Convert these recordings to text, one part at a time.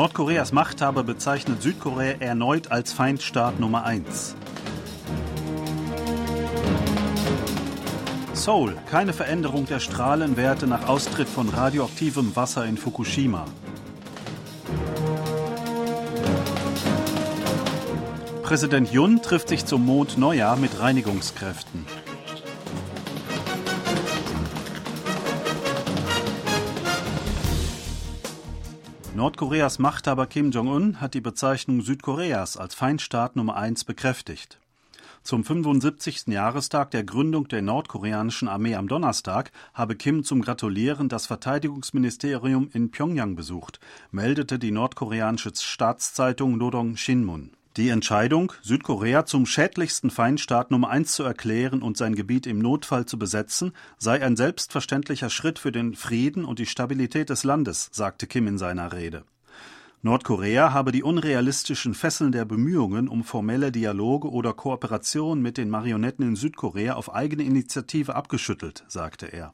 Nordkoreas Machthaber bezeichnet Südkorea erneut als Feindstaat Nummer 1. Seoul, keine Veränderung der Strahlenwerte nach Austritt von radioaktivem Wasser in Fukushima. Präsident Yun trifft sich zum Mondneujahr mit Reinigungskräften. Nordkoreas Machthaber Kim Jong-un hat die Bezeichnung Südkoreas als Feindstaat Nummer 1 bekräftigt. Zum 75. Jahrestag der Gründung der nordkoreanischen Armee am Donnerstag habe Kim zum Gratulieren das Verteidigungsministerium in Pyongyang besucht, meldete die nordkoreanische Staatszeitung Nodong Shinmun. Die Entscheidung, Südkorea zum schädlichsten Feindstaat Nummer eins zu erklären und sein Gebiet im Notfall zu besetzen, sei ein selbstverständlicher Schritt für den Frieden und die Stabilität des Landes, sagte Kim in seiner Rede. Nordkorea habe die unrealistischen Fesseln der Bemühungen um formelle Dialoge oder Kooperation mit den Marionetten in Südkorea auf eigene Initiative abgeschüttelt, sagte er.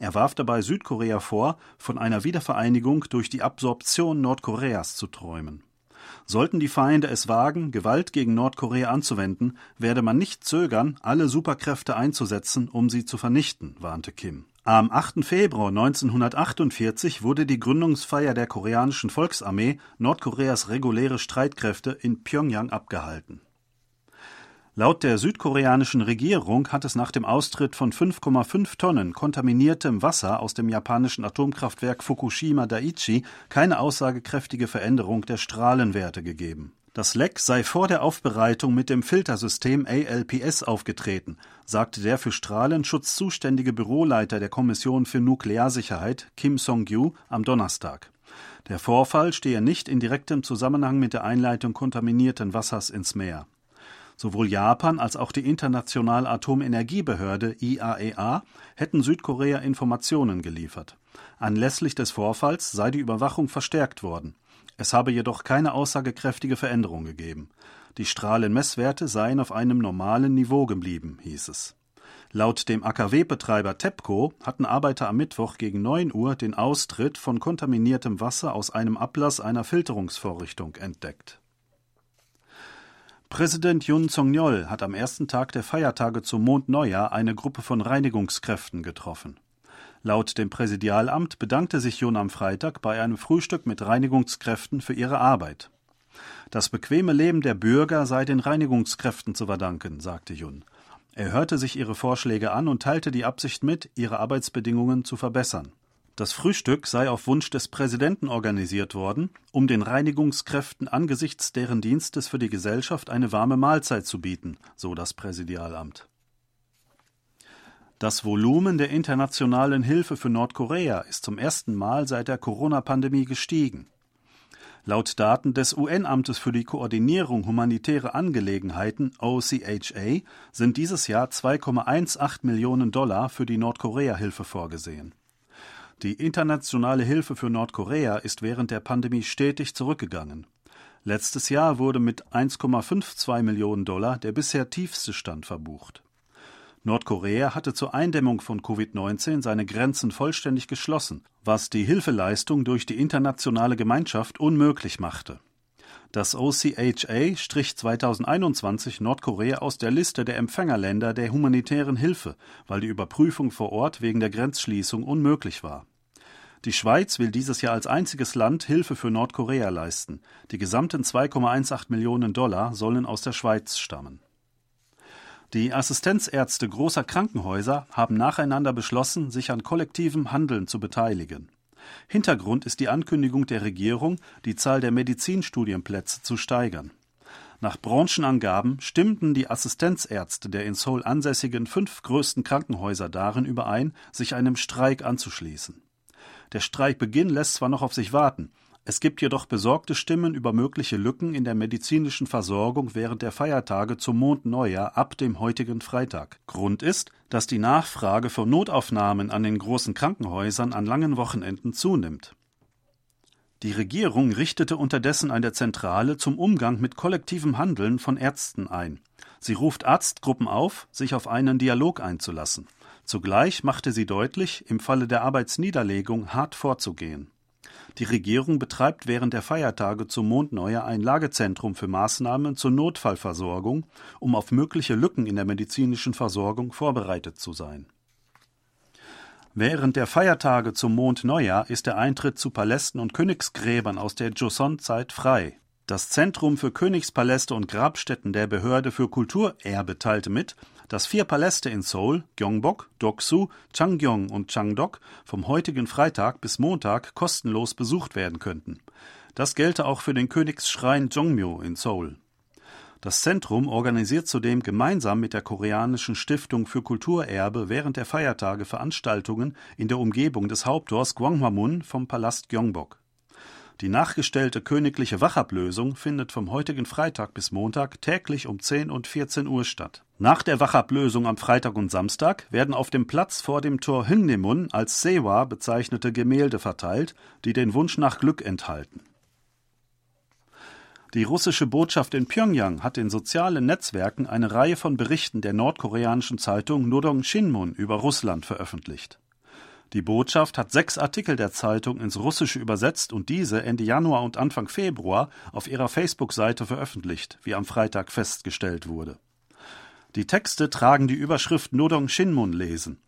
Er warf dabei Südkorea vor, von einer Wiedervereinigung durch die Absorption Nordkoreas zu träumen. Sollten die Feinde es wagen, Gewalt gegen Nordkorea anzuwenden, werde man nicht zögern, alle Superkräfte einzusetzen, um sie zu vernichten, warnte Kim. Am 8. Februar 1948 wurde die Gründungsfeier der koreanischen Volksarmee, Nordkoreas reguläre Streitkräfte, in Pyongyang abgehalten Laut der südkoreanischen Regierung hat es nach dem Austritt von 5,5 Tonnen kontaminiertem Wasser aus dem japanischen Atomkraftwerk Fukushima Daiichi keine aussagekräftige Veränderung der Strahlenwerte gegeben. Das Leck sei vor der Aufbereitung mit dem Filtersystem ALPS aufgetreten, sagte der für Strahlenschutz zuständige Büroleiter der Kommission für Nuklearsicherheit Kim Song-gyu am Donnerstag. Der Vorfall stehe nicht in direktem Zusammenhang mit der Einleitung kontaminierten Wassers ins Meer. Sowohl Japan als auch die Internationale Atomenergiebehörde IAEA e hätten Südkorea Informationen geliefert. Anlässlich des Vorfalls sei die Überwachung verstärkt worden. Es habe jedoch keine aussagekräftige Veränderung gegeben. Die Strahlenmesswerte seien auf einem normalen Niveau geblieben, hieß es. Laut dem AKW-Betreiber TEPCO hatten Arbeiter am Mittwoch gegen 9 Uhr den Austritt von kontaminiertem Wasser aus einem Ablass einer Filterungsvorrichtung entdeckt. Präsident Yun Song-yeol hat am ersten Tag der Feiertage zum Mondneujahr eine Gruppe von Reinigungskräften getroffen. Laut dem Präsidialamt bedankte sich Yun am Freitag bei einem Frühstück mit Reinigungskräften für ihre Arbeit. Das bequeme Leben der Bürger sei den Reinigungskräften zu verdanken, sagte Yun. Er hörte sich ihre Vorschläge an und teilte die Absicht mit, ihre Arbeitsbedingungen zu verbessern. Das Frühstück sei auf Wunsch des Präsidenten organisiert worden, um den Reinigungskräften angesichts deren Dienstes für die Gesellschaft eine warme Mahlzeit zu bieten, so das Präsidialamt. Das Volumen der internationalen Hilfe für Nordkorea ist zum ersten Mal seit der Corona-Pandemie gestiegen. Laut Daten des UN-Amtes für die Koordinierung humanitärer Angelegenheiten OCHA sind dieses Jahr 2,18 Millionen Dollar für die Nordkorea-Hilfe vorgesehen. Die internationale Hilfe für Nordkorea ist während der Pandemie stetig zurückgegangen. Letztes Jahr wurde mit 1,52 Millionen Dollar der bisher tiefste Stand verbucht. Nordkorea hatte zur Eindämmung von Covid-19 seine Grenzen vollständig geschlossen, was die Hilfeleistung durch die internationale Gemeinschaft unmöglich machte. Das OCHA strich 2021 Nordkorea aus der Liste der Empfängerländer der humanitären Hilfe, weil die Überprüfung vor Ort wegen der Grenzschließung unmöglich war. Die Schweiz will dieses Jahr als einziges Land Hilfe für Nordkorea leisten. Die gesamten 2,18 Millionen Dollar sollen aus der Schweiz stammen. Die Assistenzärzte großer Krankenhäuser haben nacheinander beschlossen, sich an kollektivem Handeln zu beteiligen. Hintergrund ist die Ankündigung der Regierung, die Zahl der Medizinstudienplätze zu steigern. Nach Branchenangaben stimmten die Assistenzärzte der in Seoul ansässigen fünf größten Krankenhäuser darin überein, sich einem Streik anzuschließen. Der Streikbeginn lässt zwar noch auf sich warten, es gibt jedoch besorgte Stimmen über mögliche Lücken in der medizinischen Versorgung während der Feiertage zum Mondneujahr ab dem heutigen Freitag. Grund ist, dass die Nachfrage für Notaufnahmen an den großen Krankenhäusern an langen Wochenenden zunimmt. Die Regierung richtete unterdessen eine Zentrale zum Umgang mit kollektivem Handeln von Ärzten ein. Sie ruft Arztgruppen auf, sich auf einen Dialog einzulassen. Zugleich machte sie deutlich, im Falle der Arbeitsniederlegung hart vorzugehen. Die Regierung betreibt während der Feiertage zum Mondneujahr ein Lagezentrum für Maßnahmen zur Notfallversorgung, um auf mögliche Lücken in der medizinischen Versorgung vorbereitet zu sein. Während der Feiertage zum Mondneujahr ist der Eintritt zu Palästen und Königsgräbern aus der Joseon-Zeit frei. Das Zentrum für Königspaläste und Grabstätten der Behörde für Kulturerbe teilte mit, dass vier Paläste in Seoul, Gyeongbok, Doksu, Changgyeong und Changdok vom heutigen Freitag bis Montag kostenlos besucht werden könnten. Das gelte auch für den Königsschrein Jongmyo in Seoul. Das Zentrum organisiert zudem gemeinsam mit der Koreanischen Stiftung für Kulturerbe während der Feiertage Veranstaltungen in der Umgebung des Haupttors Gwanghwamun vom Palast Gyeongbok. Die nachgestellte königliche Wachablösung findet vom heutigen Freitag bis Montag täglich um 10 und 14 Uhr statt. Nach der Wachablösung am Freitag und Samstag werden auf dem Platz vor dem Tor Hüngnemun als Sewa bezeichnete Gemälde verteilt, die den Wunsch nach Glück enthalten. Die russische Botschaft in Pyongyang hat in sozialen Netzwerken eine Reihe von Berichten der nordkoreanischen Zeitung Nodong Shinmun über Russland veröffentlicht. Die Botschaft hat sechs Artikel der Zeitung ins Russische übersetzt und diese Ende Januar und Anfang Februar auf ihrer Facebook-Seite veröffentlicht, wie am Freitag festgestellt wurde. Die Texte tragen die Überschrift Nodong Shinmun lesen.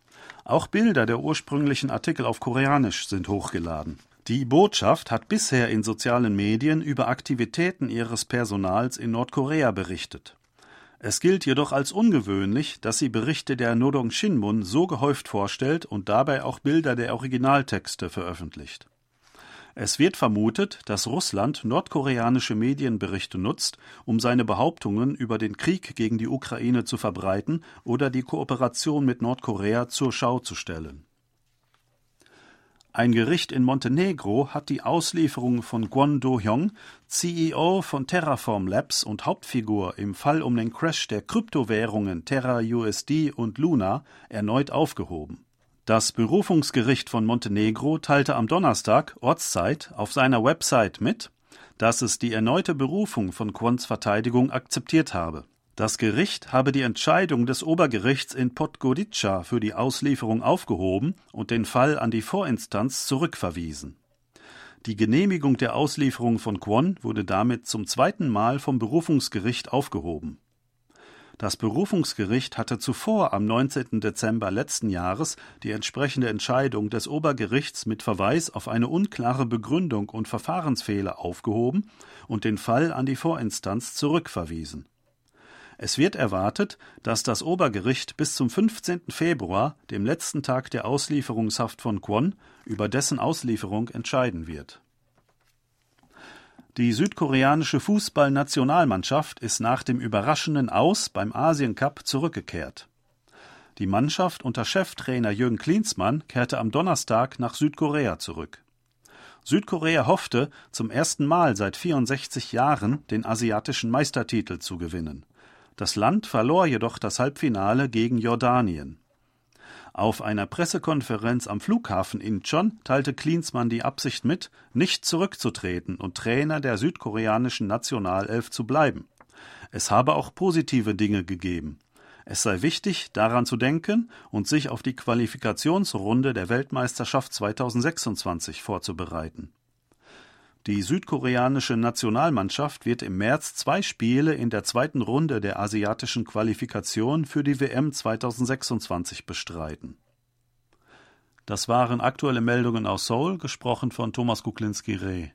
Auch Bilder der ursprünglichen Artikel auf Koreanisch sind hochgeladen. Die Botschaft hat bisher in sozialen Medien über Aktivitäten ihres Personals in Nordkorea berichtet. Es gilt jedoch als ungewöhnlich, dass sie Berichte der Nodong Shinmun so gehäuft vorstellt und dabei auch Bilder der Originaltexte veröffentlicht. Es wird vermutet, dass Russland nordkoreanische Medienberichte nutzt, um seine Behauptungen über den Krieg gegen die Ukraine zu verbreiten oder die Kooperation mit Nordkorea zur Schau zu stellen ein Gericht in Montenegro hat die Auslieferung von Kwon Do-hyung, CEO von Terraform Labs und Hauptfigur im Fall um den Crash der Kryptowährungen Terra USD und Luna, erneut aufgehoben. Das Berufungsgericht von Montenegro teilte am Donnerstag Ortszeit auf seiner Website mit, dass es die erneute Berufung von Kwons Verteidigung akzeptiert habe das Gericht habe die Entscheidung des Obergerichts in Podgorica für die Auslieferung aufgehoben und den Fall an die Vorinstanz zurückverwiesen. Die Genehmigung der Auslieferung von Kwon wurde damit zum zweiten Mal vom Berufungsgericht aufgehoben. Das Berufungsgericht hatte zuvor am 19. Dezember letzten Jahres die entsprechende Entscheidung des Obergerichts mit Verweis auf eine unklare Begründung und Verfahrensfehler aufgehoben und den Fall an die Vorinstanz zurückverwiesen. Es wird erwartet, dass das Obergericht bis zum 15. Februar, dem letzten Tag der Auslieferungshaft von Kwon, über dessen Auslieferung entscheiden wird. Die südkoreanische Fußballnationalmannschaft ist nach dem überraschenden Aus beim Asiencup zurückgekehrt. Die Mannschaft unter Cheftrainer Jürgen Klinsmann kehrte am Donnerstag nach Südkorea zurück. Südkorea hoffte, zum ersten Mal seit 64 Jahren den asiatischen Meistertitel zu gewinnen. Das Land verlor jedoch das Halbfinale gegen Jordanien. Auf einer Pressekonferenz am Flughafen Incheon teilte Klinsmann die Absicht mit, nicht zurückzutreten und Trainer der südkoreanischen Nationalelf zu bleiben. Es habe auch positive Dinge gegeben. Es sei wichtig, daran zu denken und sich auf die Qualifikationsrunde der Weltmeisterschaft 2026 vorzubereiten. Die südkoreanische Nationalmannschaft wird im März zwei Spiele in der zweiten Runde der asiatischen Qualifikation für die WM 2026 bestreiten. Das waren aktuelle Meldungen aus Seoul, gesprochen von Thomas Kuklinski-Reh.